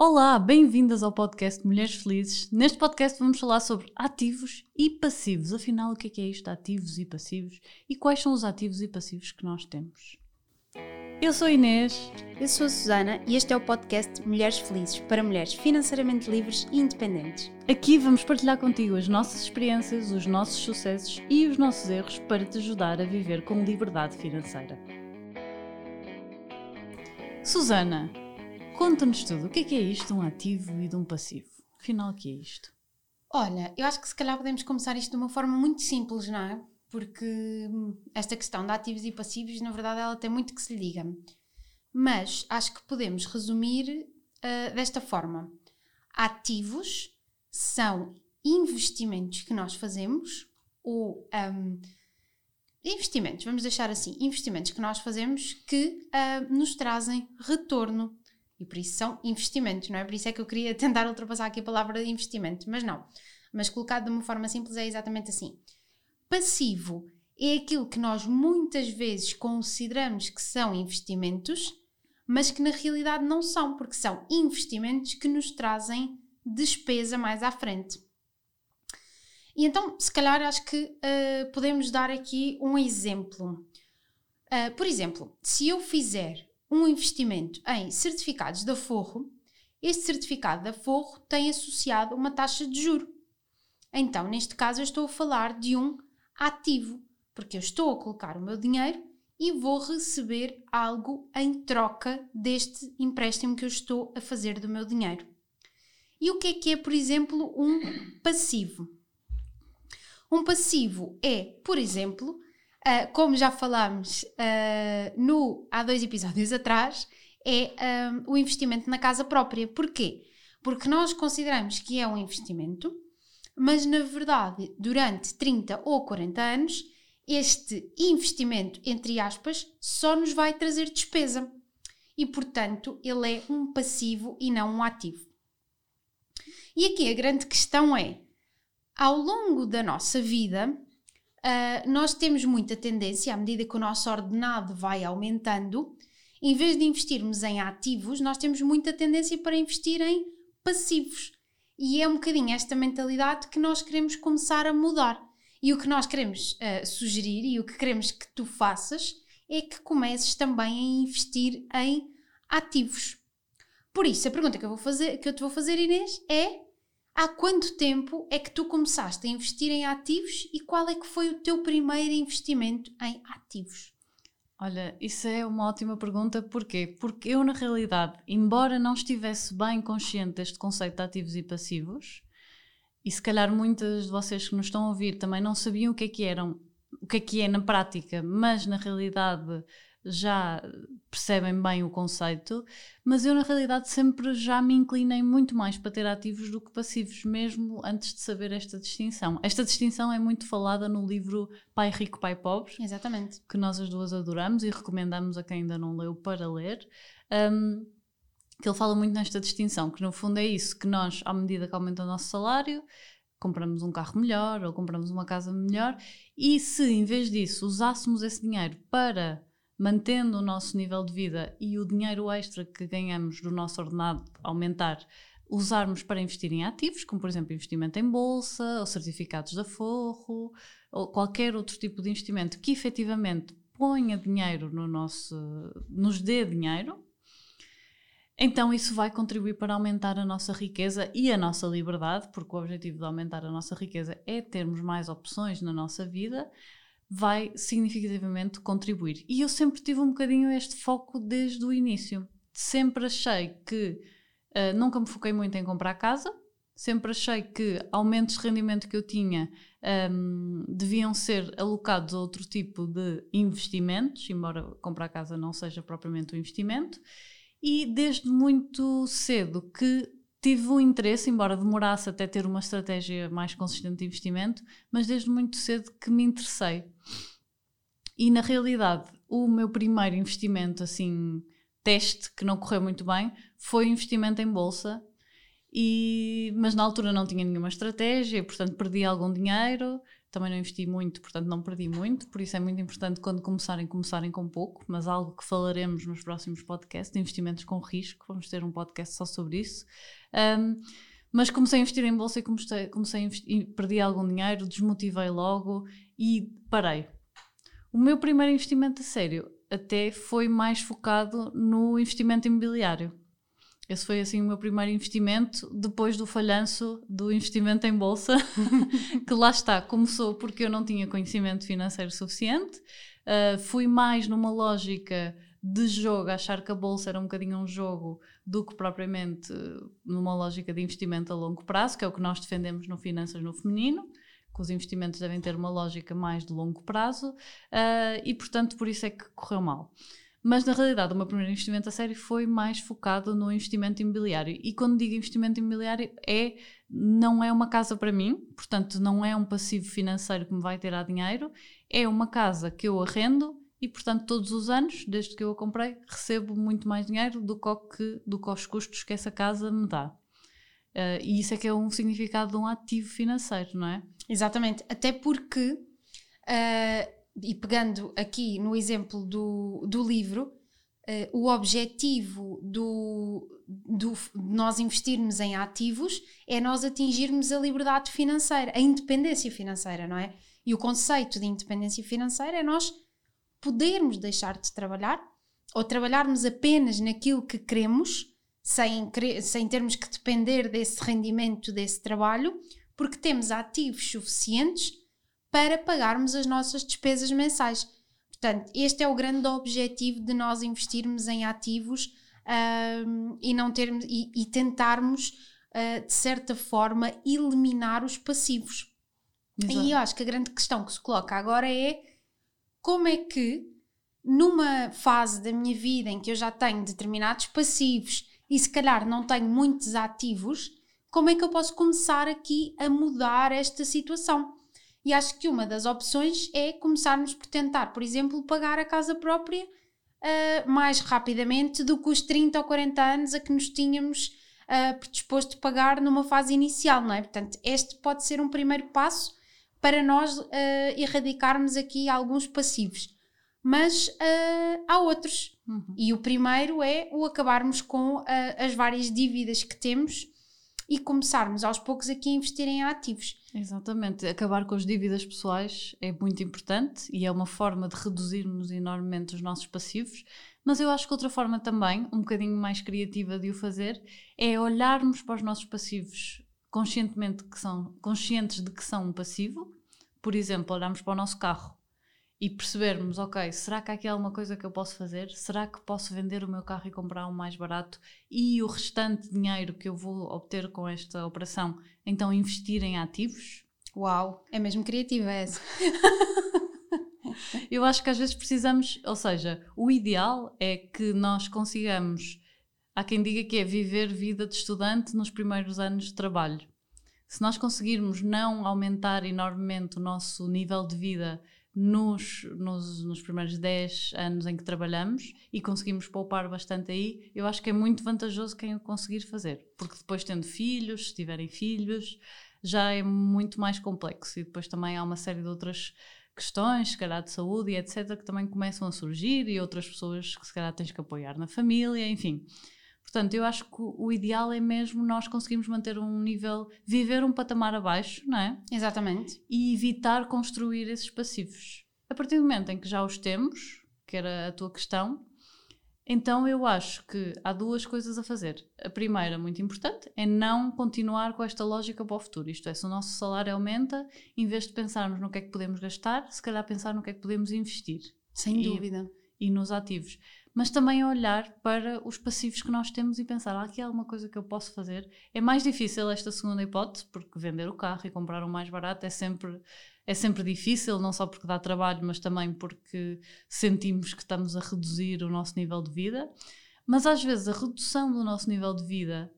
Olá, bem-vindas ao podcast Mulheres Felizes. Neste podcast vamos falar sobre ativos e passivos. Afinal, o que é, que é isto, ativos e passivos? E quais são os ativos e passivos que nós temos? Eu sou a Inês. Eu sou a Susana e este é o podcast Mulheres Felizes para mulheres financeiramente livres e independentes. Aqui vamos partilhar contigo as nossas experiências, os nossos sucessos e os nossos erros para te ajudar a viver com liberdade financeira. Susana, Conta-nos tudo. O que é que é isto de um ativo e de um passivo? Afinal, o que é isto? Olha, eu acho que se calhar podemos começar isto de uma forma muito simples, não é? Porque hum, esta questão de ativos e passivos, na verdade, ela tem muito que se lhe diga. Mas acho que podemos resumir uh, desta forma: ativos são investimentos que nós fazemos ou um, investimentos, vamos deixar assim, investimentos que nós fazemos que uh, nos trazem retorno e por isso são investimentos, não é? Por isso é que eu queria tentar ultrapassar aqui a palavra de investimento, mas não. Mas colocado de uma forma simples é exatamente assim. Passivo é aquilo que nós muitas vezes consideramos que são investimentos, mas que na realidade não são, porque são investimentos que nos trazem despesa mais à frente. E então, se calhar, acho que uh, podemos dar aqui um exemplo. Uh, por exemplo, se eu fizer um investimento em certificados de aforro, este certificado de aforro tem associado uma taxa de juro. Então, neste caso, eu estou a falar de um ativo, porque eu estou a colocar o meu dinheiro e vou receber algo em troca deste empréstimo que eu estou a fazer do meu dinheiro. E o que é que é, por exemplo, um passivo? Um passivo é, por exemplo, Uh, como já falámos uh, no, há dois episódios atrás, é um, o investimento na casa própria. Porquê? Porque nós consideramos que é um investimento, mas na verdade, durante 30 ou 40 anos, este investimento, entre aspas, só nos vai trazer despesa. E, portanto, ele é um passivo e não um ativo. E aqui a grande questão é: ao longo da nossa vida, uh, nós temos muita tendência, à medida que o nosso ordenado vai aumentando, em vez de investirmos em ativos, nós temos muita tendência para investir em passivos. E é um bocadinho esta mentalidade que nós queremos começar a mudar. E o que nós queremos uh, sugerir e o que queremos que tu faças é que comeces também a investir em ativos. Por isso, a pergunta que eu, vou fazer, que eu te vou fazer, Inês, é há quanto tempo é que tu começaste a investir em ativos e qual é que foi o teu primeiro investimento em ativos? Olha, isso é uma ótima pergunta. Porquê? Porque eu, na realidade, embora não estivesse bem consciente deste conceito de ativos e passivos, e se calhar muitas de vocês que nos estão a ouvir também não sabiam o que é que eram, o que é que é na prática, mas na realidade já percebem bem o conceito, mas eu na realidade sempre já me inclinei muito mais para ter ativos do que passivos, mesmo antes de saber esta distinção. Esta distinção é muito falada no livro Pai Rico, Pai Pobre, Exatamente. que nós as duas adoramos e recomendamos a quem ainda não leu para ler. Um, que ele fala muito nesta distinção, que no fundo é isso, que nós, à medida que aumenta o nosso salário, compramos um carro melhor ou compramos uma casa melhor, e se em vez disso usássemos esse dinheiro para mantendo o nosso nível de vida e o dinheiro extra que ganhamos do nosso ordenado aumentar, usarmos para investir em ativos, como por exemplo investimento em bolsa, ou certificados de aforro, ou qualquer outro tipo de investimento que efetivamente ponha dinheiro no nosso, nos dê dinheiro, então isso vai contribuir para aumentar a nossa riqueza e a nossa liberdade, porque o objetivo de aumentar a nossa riqueza é termos mais opções na nossa vida, vai significativamente contribuir. E eu sempre tive um bocadinho este foco desde o início. Sempre achei que uh, nunca me foquei muito em comprar casa, sempre achei que aumentos de rendimento que eu tinha um, deviam ser alocados a outro tipo de investimentos, embora comprar casa não seja propriamente um investimento. E desde muito cedo que tive o interesse, embora demorasse até ter uma estratégia mais consistente de investimento, mas desde muito cedo que me interessei. E na realidade, o meu primeiro investimento, assim, teste, que não correu muito bem, foi investimento em bolsa. E, mas na altura não tinha nenhuma estratégia, portanto perdi algum dinheiro, também não investi muito, portanto não perdi muito, por isso é muito importante quando começarem, começarem com pouco, mas algo que falaremos nos próximos podcasts, investimentos com risco, vamos ter um podcast só sobre isso. Um, mas comecei a investir em bolsa e comecei, comecei a investir, perdi algum dinheiro, desmotivei logo e parei. O meu primeiro investimento a sério até foi mais focado no investimento imobiliário. Esse foi assim o meu primeiro investimento depois do falhanço do investimento em bolsa, que lá está, começou porque eu não tinha conhecimento financeiro suficiente. Uh, fui mais numa lógica de jogo, achar que a bolsa era um bocadinho um jogo do que propriamente numa lógica de investimento a longo prazo, que é o que nós defendemos no Finanças no Feminino que os investimentos devem ter uma lógica mais de longo prazo uh, e, portanto, por isso é que correu mal. Mas na realidade, o meu primeiro investimento a sério foi mais focado no investimento imobiliário. E quando digo investimento imobiliário, é não é uma casa para mim, portanto, não é um passivo financeiro que me vai ter a dinheiro, é uma casa que eu arrendo e, portanto, todos os anos, desde que eu a comprei, recebo muito mais dinheiro do que, do que os custos que essa casa me dá. Uh, e isso é que é um significado de um ativo financeiro, não é? Exatamente, até porque, uh, e pegando aqui no exemplo do, do livro, uh, o objetivo do, do nós investirmos em ativos é nós atingirmos a liberdade financeira, a independência financeira, não é? E o conceito de independência financeira é nós podermos deixar de trabalhar ou trabalharmos apenas naquilo que queremos, sem, sem termos que depender desse rendimento, desse trabalho, porque temos ativos suficientes para pagarmos as nossas despesas mensais. Portanto, este é o grande objetivo de nós investirmos em ativos um, e, não termos, e, e tentarmos, uh, de certa forma, eliminar os passivos. Exato. E eu acho que a grande questão que se coloca agora é como é que, numa fase da minha vida em que eu já tenho determinados passivos e se calhar não tenho muitos ativos, como é que eu posso começar aqui a mudar esta situação? E acho que uma das opções é começarmos por tentar, por exemplo, pagar a casa própria uh, mais rapidamente do que os 30 ou 40 anos a que nos tínhamos uh, predisposto a pagar numa fase inicial, não é? Portanto, este pode ser um primeiro passo para nós uh, erradicarmos aqui alguns passivos. Mas uh, há outros. Uhum. E o primeiro é o acabarmos com uh, as várias dívidas que temos e começarmos aos poucos aqui a investir em ativos. Exatamente, acabar com as dívidas pessoais é muito importante e é uma forma de reduzirmos enormemente os nossos passivos, mas eu acho que outra forma também, um bocadinho mais criativa de o fazer, é olharmos para os nossos passivos conscientemente que são conscientes de que são um passivo. Por exemplo, olharmos para o nosso carro e percebermos, ok, será que há aqui alguma coisa que eu posso fazer? Será que posso vender o meu carro e comprar um mais barato e o restante dinheiro que eu vou obter com esta operação, então investir em ativos? Uau, é mesmo criativa essa. eu acho que às vezes precisamos, ou seja, o ideal é que nós consigamos, há quem diga que é viver vida de estudante nos primeiros anos de trabalho. Se nós conseguirmos não aumentar enormemente o nosso nível de vida nos, nos, nos, primeiros 10 anos em que trabalhamos e conseguimos poupar bastante aí, eu acho que é muito vantajoso quem o conseguir fazer, porque depois tendo filhos, se tiverem filhos, já é muito mais complexo e depois também há uma série de outras questões, se calhar de saúde e etc, que também começam a surgir e outras pessoas que se calhar tens que apoiar na família, enfim. Portanto, eu acho que o ideal é mesmo nós conseguirmos manter um nível, viver um patamar abaixo, não é? Exatamente. E evitar construir esses passivos. A partir do momento em que já os temos, que era a tua questão, então eu acho que há duas coisas a fazer. A primeira, muito importante, é não continuar com esta lógica para o futuro. Isto é, se o nosso salário aumenta, em vez de pensarmos no que é que podemos gastar, se calhar pensar no que é que podemos investir. Sem e, dúvida. E nos ativos mas também olhar para os passivos que nós temos e pensar, ah, aqui há alguma coisa que eu posso fazer. É mais difícil esta segunda hipótese, porque vender o carro e comprar um mais barato é sempre, é sempre difícil, não só porque dá trabalho, mas também porque sentimos que estamos a reduzir o nosso nível de vida. Mas às vezes a redução do nosso nível de vida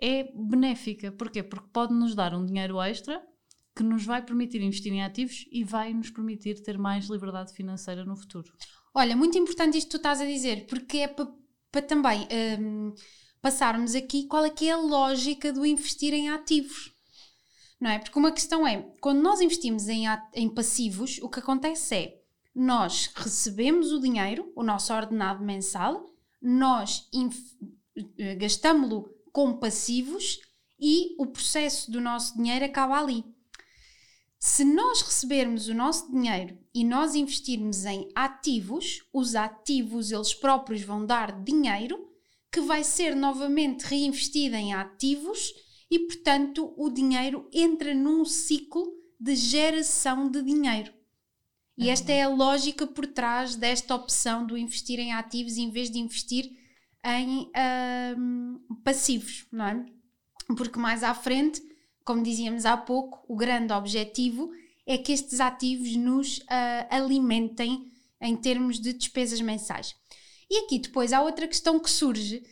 é benéfica. Porquê? Porque pode nos dar um dinheiro extra que nos vai permitir investir em ativos e vai nos permitir ter mais liberdade financeira no futuro. Olha, muito importante isto que tu estás a dizer, porque é para pa também um, passarmos aqui qual é que é a lógica do investir em ativos. não é? Porque uma questão é, quando nós investimos em, em passivos, o que acontece é, nós recebemos o dinheiro, o nosso ordenado mensal, nós gastamos-lo com passivos e o processo do nosso dinheiro acaba ali. Se nós recebermos o nosso dinheiro e nós investirmos em ativos, os ativos eles próprios vão dar dinheiro que vai ser novamente reinvestido em ativos e, portanto, o dinheiro entra num ciclo de geração de dinheiro. E esta é a lógica por trás desta opção do investir em ativos em vez de investir em um, passivos, não é? Porque mais à frente, como dizíamos há pouco, o grande objetivo é que estes ativos nos uh, alimentem em termos de despesas mensais. E aqui depois há outra questão que surge,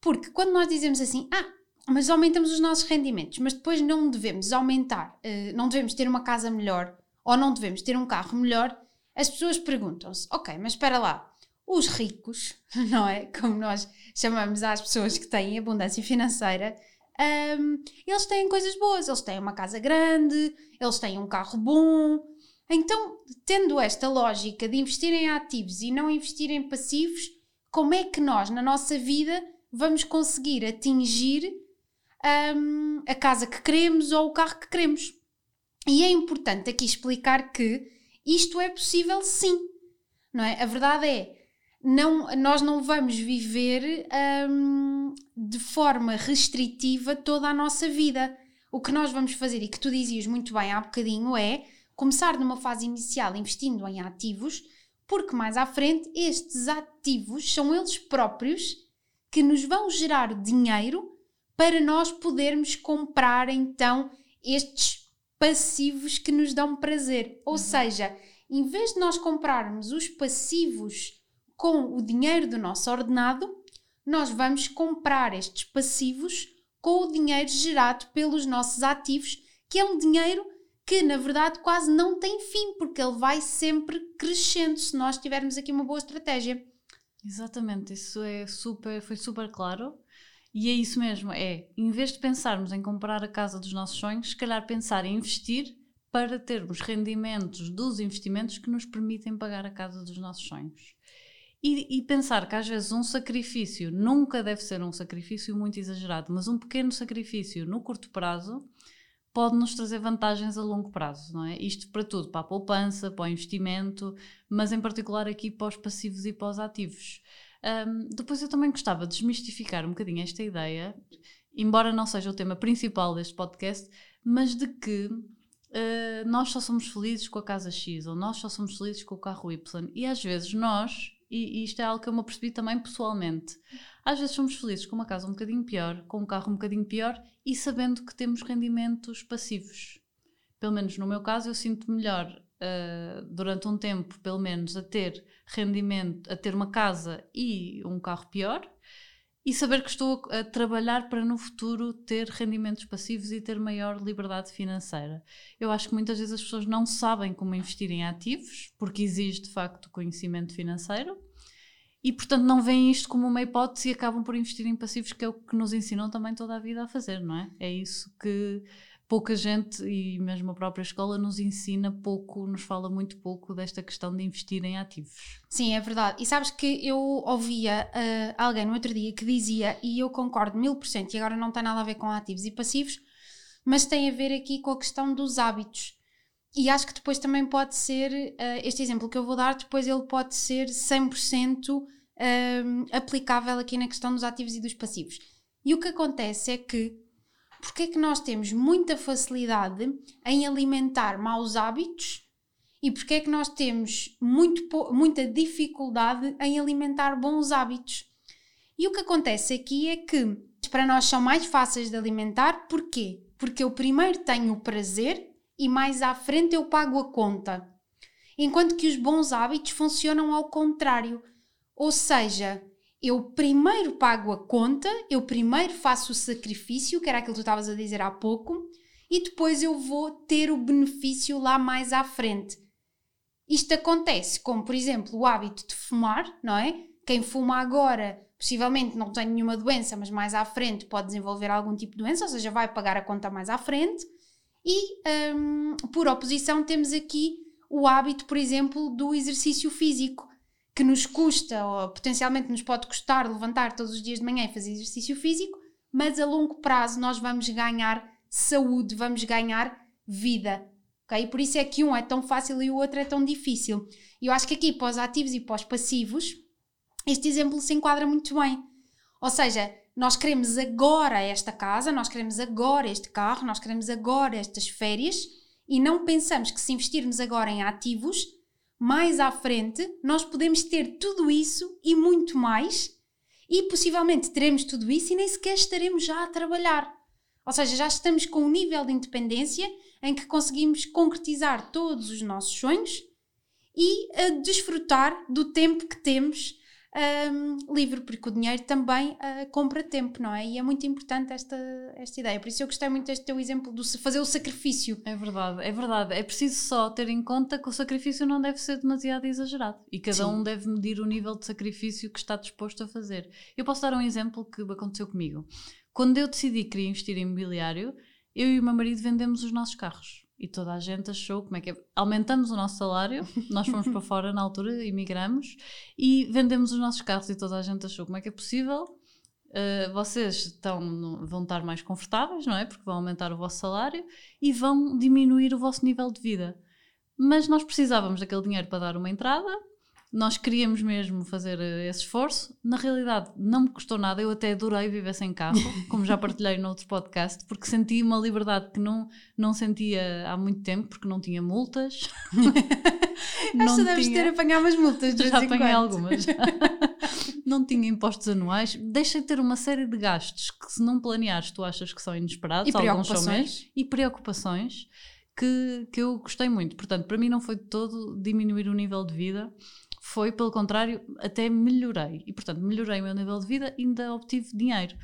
porque quando nós dizemos assim, ah, mas aumentamos os nossos rendimentos, mas depois não devemos aumentar, uh, não devemos ter uma casa melhor ou não devemos ter um carro melhor, as pessoas perguntam-se, ok, mas espera lá, os ricos, não é? Como nós chamamos às pessoas que têm abundância financeira, um, eles têm coisas boas, eles têm uma casa grande, eles têm um carro bom. Então, tendo esta lógica de investir em ativos e não investir em passivos, como é que nós, na nossa vida, vamos conseguir atingir um, a casa que queremos ou o carro que queremos? E é importante aqui explicar que isto é possível sim, não é? A verdade é, não, nós não vamos viver hum, de forma restritiva toda a nossa vida. O que nós vamos fazer, e que tu dizias muito bem há bocadinho, é começar numa fase inicial investindo em ativos, porque mais à frente estes ativos são eles próprios que nos vão gerar dinheiro para nós podermos comprar então estes passivos que nos dão prazer. Ou uhum. seja, em vez de nós comprarmos os passivos com o dinheiro do nosso ordenado, nós vamos comprar estes passivos com o dinheiro gerado pelos nossos ativos, que é um dinheiro que na verdade quase não tem fim, porque ele vai sempre crescendo se nós tivermos aqui uma boa estratégia. Exatamente, isso é super, foi super claro. E é isso mesmo, é, em vez de pensarmos em comprar a casa dos nossos sonhos, se calhar pensar em investir para termos rendimentos dos investimentos que nos permitem pagar a casa dos nossos sonhos. E, e, pensar que às vezes um sacrifício nunca deve ser um sacrifício muito exagerado, mas um pequeno sacrifício no curto prazo pode nos trazer vantagens a longo prazo, não é? Isto para tudo, para a poupança, para o investimento, mas em particular aqui para os passivos e para os ativos. Um, depois eu também gostava de desmistificar um bocadinho esta ideia, embora não seja o tema principal deste podcast, mas de que uh, nós só somos felizes com a casa X ou nós só somos felizes com o carro Y. E às vezes nós e, e isto é algo que eu me apercebi também pessoalmente. Às vezes somos felizes com uma casa um bocadinho pior, com um carro um bocadinho pior e sabendo que temos rendimentos passivos. Pelo menos no meu caso, eu sinto melhor uh, durante um tempo, pelo menos, a ter rendimento, a ter uma casa e um carro pior, e saber que estou a trabalhar para no futuro ter rendimentos passivos e ter maior liberdade financeira. Eu acho que muitas vezes as pessoas não sabem como investir em ativos, porque exige de facto conhecimento financeiro, e portanto não veem isto como uma hipótese e acabam por investir em passivos, que é o que nos ensinam também toda a vida a fazer, não é? É isso que pouca gente e mesmo a própria escola nos ensina pouco, nos fala muito pouco desta questão de investir em ativos. Sim, é verdade. E sabes que eu ouvia uh, alguém no outro dia que dizia, e eu concordo mil por cento, e agora não tem nada a ver com ativos e passivos, mas tem a ver aqui com a questão dos hábitos. E acho que depois também pode ser, uh, este exemplo que eu vou dar, depois ele pode ser 100% uh, aplicável aqui na questão dos ativos e dos passivos. E o que acontece é que porque é que nós temos muita facilidade em alimentar maus hábitos e porque é que nós temos muito, muita dificuldade em alimentar bons hábitos. E o que acontece aqui é que para nós são mais fáceis de alimentar, porquê? Porque eu primeiro tenho o prazer e mais à frente eu pago a conta. Enquanto que os bons hábitos funcionam ao contrário. Ou seja, eu primeiro pago a conta, eu primeiro faço o sacrifício, que era aquilo que tu estavas a dizer há pouco, e depois eu vou ter o benefício lá mais à frente. Isto acontece como, por exemplo, o hábito de fumar, não é? Quem fuma agora possivelmente não tem nenhuma doença, mas mais à frente pode desenvolver algum tipo de doença, ou seja, vai pagar a conta mais à frente. E, um, por oposição, temos aqui o hábito, por exemplo, do exercício físico, que nos custa, ou potencialmente nos pode custar levantar todos os dias de manhã e fazer exercício físico, mas a longo prazo nós vamos ganhar saúde, vamos ganhar vida. Okay? Por isso é que um é tão fácil e o outro é tão difícil. E eu acho que aqui, para os ativos e para os passivos, este exemplo se enquadra muito bem. Ou seja, nós queremos agora esta casa, nós queremos agora este carro, nós queremos agora estas férias e não pensamos que se investirmos agora em ativos, mais à frente nós podemos ter tudo isso e muito mais e possivelmente teremos tudo isso e nem sequer estaremos já a trabalhar. Ou seja, já estamos com um nível de independência em que conseguimos concretizar todos os nossos sonhos e uh, desfrutar do tempo que temos um, livre, porque o dinheiro também uh, compra tempo, não é? E é muito importante esta, esta ideia. Por isso eu gostei muito deste teu exemplo de fazer o sacrifício. É verdade, é verdade. É preciso só ter em conta que o sacrifício não deve ser demasiado exagerado e cada Sim. um deve medir o nível de sacrifício que está disposto a fazer. Eu posso dar um exemplo que aconteceu comigo. Quando eu decidi que queria investir em imobiliário, eu e o meu marido vendemos os nossos carros. E toda a gente achou como é que é. Aumentamos o nosso salário, nós fomos para fora na altura, emigramos e vendemos os nossos carros e toda a gente achou como é que é possível. Uh, vocês estão, vão estar mais confortáveis, não é? Porque vão aumentar o vosso salário e vão diminuir o vosso nível de vida. Mas nós precisávamos daquele dinheiro para dar uma entrada nós queríamos mesmo fazer eh, esse esforço. Na realidade, não me custou nada. Eu até adorei viver sem carro, como já partilhei no outro podcast, porque senti uma liberdade que não, não sentia há muito tempo, porque não tinha multas. não Acho deves tinha... ter apanhado umas multas de Já apanhei algumas. não tinha impostos anuais. Deixa de ter uma série de gastos que, se não planeares, tu achas que são inesperados. E preocupações. e preocupações. Que, que eu gostei muito. Portanto, para mim não foi de todo diminuir o nível de vida foi, pelo contrário, até melhorei. E, portanto, melhorei o meu nível de vida e ainda obtive dinheiro.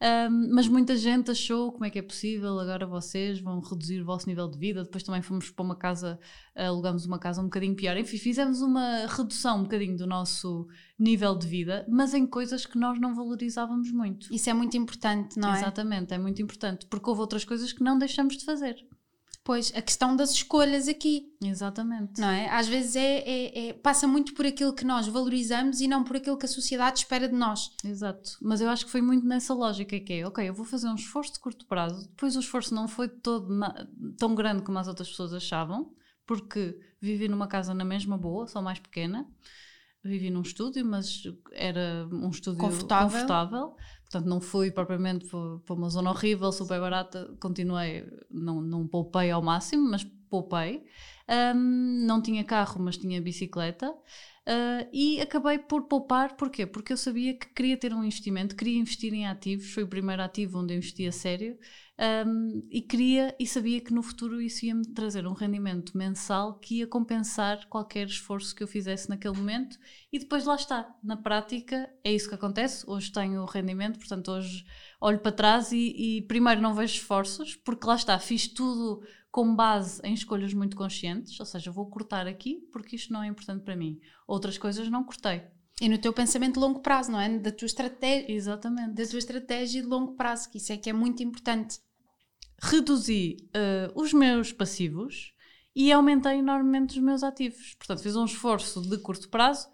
Um, mas muita gente achou como é que é possível, agora vocês vão reduzir o vosso nível de vida. Depois também fomos para uma casa, alugamos uma casa um bocadinho pior. Enfim, fizemos uma redução um bocadinho do nosso nível de vida, mas em coisas que nós não valorizávamos muito. Isso é muito importante, não é? Exatamente, é muito importante, porque houve outras coisas que não deixamos de fazer. Pois, a questão das escolhas aqui. Exatamente. Não é? Às vezes é, é, é, passa muito por aquilo que nós valorizamos e não por aquilo que a sociedade espera de nós. Exato. Mas eu acho que foi muito nessa lógica que é, ok, eu vou fazer um esforço de curto prazo, depois o esforço não foi todo na, tão grande como as outras pessoas achavam, porque vivi numa casa na mesma boa, só mais pequena, vivi num estúdio, mas era um estúdio confortável. confortável. Portanto, não fui propriamente para uma zona horrível, super barata. Continuei, não, não poupei ao máximo, mas poupei. Um, não tinha carro, mas tinha bicicleta. Uh, e acabei por poupar, porquê? Porque eu sabia que queria ter um investimento, queria investir em ativos, foi o primeiro ativo onde eu investi a sério, um, e queria e sabia que no futuro isso ia me trazer um rendimento mensal que ia compensar qualquer esforço que eu fizesse naquele momento, e depois lá está, na prática é isso que acontece. Hoje tenho o rendimento, portanto, hoje olho para trás e, e primeiro não vejo esforços, porque lá está, fiz tudo com base em escolhas muito conscientes, ou seja, vou cortar aqui porque isto não é importante para mim. Outras coisas não cortei. E no teu pensamento de longo prazo, não é? Da tua estratégia. Exatamente. Da tua estratégia de longo prazo, que isso é que é muito importante. Reduzi uh, os meus passivos e aumentei enormemente os meus ativos. Portanto, fiz um esforço de curto prazo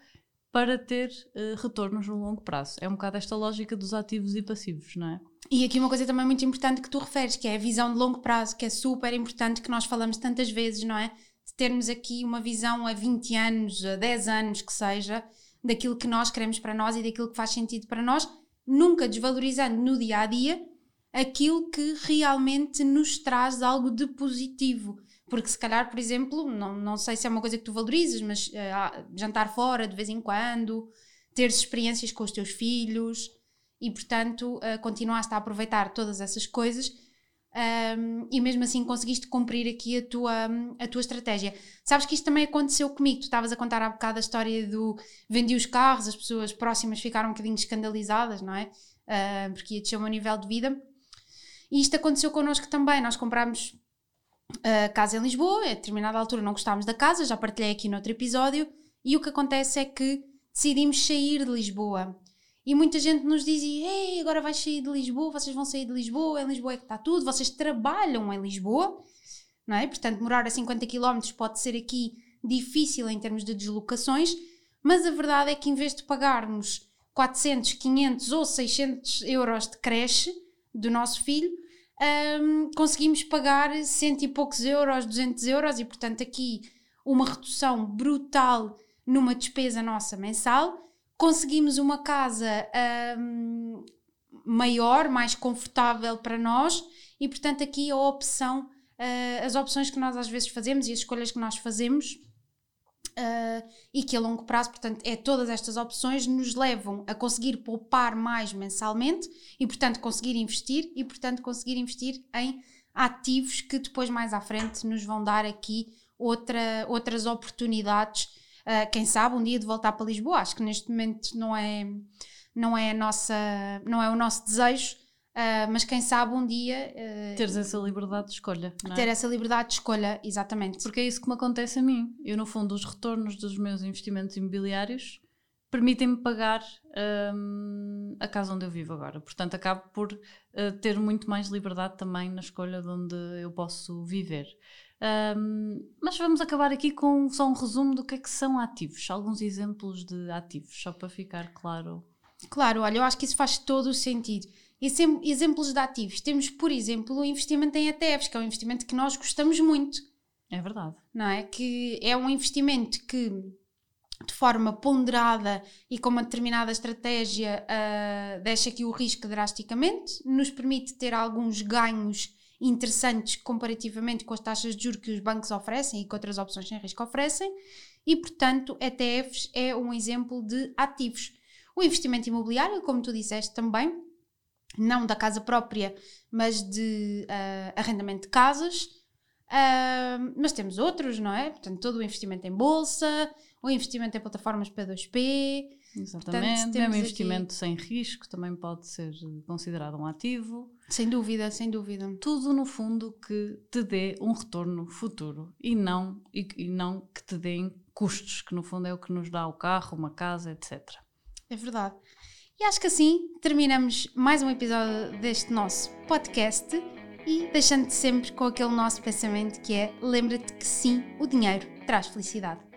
para ter uh, retornos no longo prazo. É um bocado esta lógica dos ativos e passivos, não é? E aqui uma coisa também muito importante que tu referes, que é a visão de longo prazo, que é super importante, que nós falamos tantas vezes, não é? De termos aqui uma visão a 20 anos, a 10 anos que seja, daquilo que nós queremos para nós e daquilo que faz sentido para nós, nunca desvalorizando no dia a dia aquilo que realmente nos traz algo de positivo. Porque se calhar, por exemplo, não, não sei se é uma coisa que tu valorizas, mas uh, jantar fora de vez em quando, ter experiências com os teus filhos, e portanto uh, continuaste a aproveitar todas essas coisas um, e mesmo assim conseguiste cumprir aqui a tua, a tua estratégia. Sabes que isto também aconteceu comigo, tu estavas a contar há bocado a história do vendi os carros, as pessoas próximas ficaram um bocadinho escandalizadas, não é? Uh, porque ia descer o meu nível de vida. E isto aconteceu connosco também, nós comprámos a uh, casa em Lisboa, a determinada altura não gostávamos da casa, já partilhei aqui no outro episódio, e o que acontece é que decidimos sair de Lisboa E muita gente nos dizia: Ei, agora vais sair de Lisboa, vocês vão sair de Lisboa, em Lisboa é que está tudo, vocês trabalham em Lisboa, não é? Portanto, morar a 50 km pode ser aqui difícil em termos de deslocações, mas a verdade é que em vez de pagarmos 400, 500 ou 600 euros de creche do nosso filho, um, conseguimos pagar cento e poucos euros, 200 euros e, portanto, aqui uma redução brutal numa despesa nossa mensal. Conseguimos uma casa um, maior, mais confortável para nós e, portanto, aqui a opção, uh, as opções que nós às vezes fazemos e as escolhas que nós fazemos Uh, e que a longo prazo, portanto, é todas estas opções nos levam a conseguir poupar mais mensalmente e, portanto, conseguir investir e, portanto, conseguir investir em ativos que depois mais à frente nos vão dar aqui outra, outras oportunidades. Uh, quem sabe um dia de voltar para Lisboa. Acho que neste momento não é, não é, nossa, não é o nosso desejo, Uh, mas quem sabe um dia. Uh, Teres essa liberdade de escolha. É? Ter essa liberdade de escolha, exatamente. Porque é isso que me acontece a mim. Eu, no fundo, os retornos dos meus investimentos imobiliários permitem-me pagar um, a casa onde eu vivo agora. Portanto, acabo por uh, ter muito mais liberdade também na escolha de onde eu posso viver. Um, mas vamos acabar aqui com só um resumo do que é que são ativos, alguns exemplos de ativos, só para ficar claro. Claro, olha, eu acho que isso faz todo o sentido exemplos de ativos. Temos, por exemplo, o investimento em ETFs, que é um investimento que nós gostamos muito. É verdade. Não é? Que é um investimento que, de forma ponderada e com uma determinada estratégia, uh, deixa aqui o risco drasticamente, nos permite ter alguns ganhos interessantes comparativamente com as taxas de juros que os bancos oferecem e que outras opções sem risco oferecem, e portanto, ETFs é um exemplo de ativos. O investimento imobiliário, como tu disseste também, não da casa própria, mas de uh, arrendamento de casas. Uh, mas temos outros, não é? Portanto, todo o investimento em bolsa, o investimento em plataformas P2P. Exatamente, Portanto, mesmo investimento aqui... sem risco também pode ser considerado um ativo. Sem dúvida, sem dúvida. Tudo no fundo que te dê um retorno futuro e não, e, e não que te deem custos, que no fundo é o que nos dá o carro, uma casa, etc. É verdade. E acho que assim terminamos mais um episódio deste nosso podcast e deixando-te sempre com aquele nosso pensamento que é lembra-te que sim, o dinheiro traz felicidade.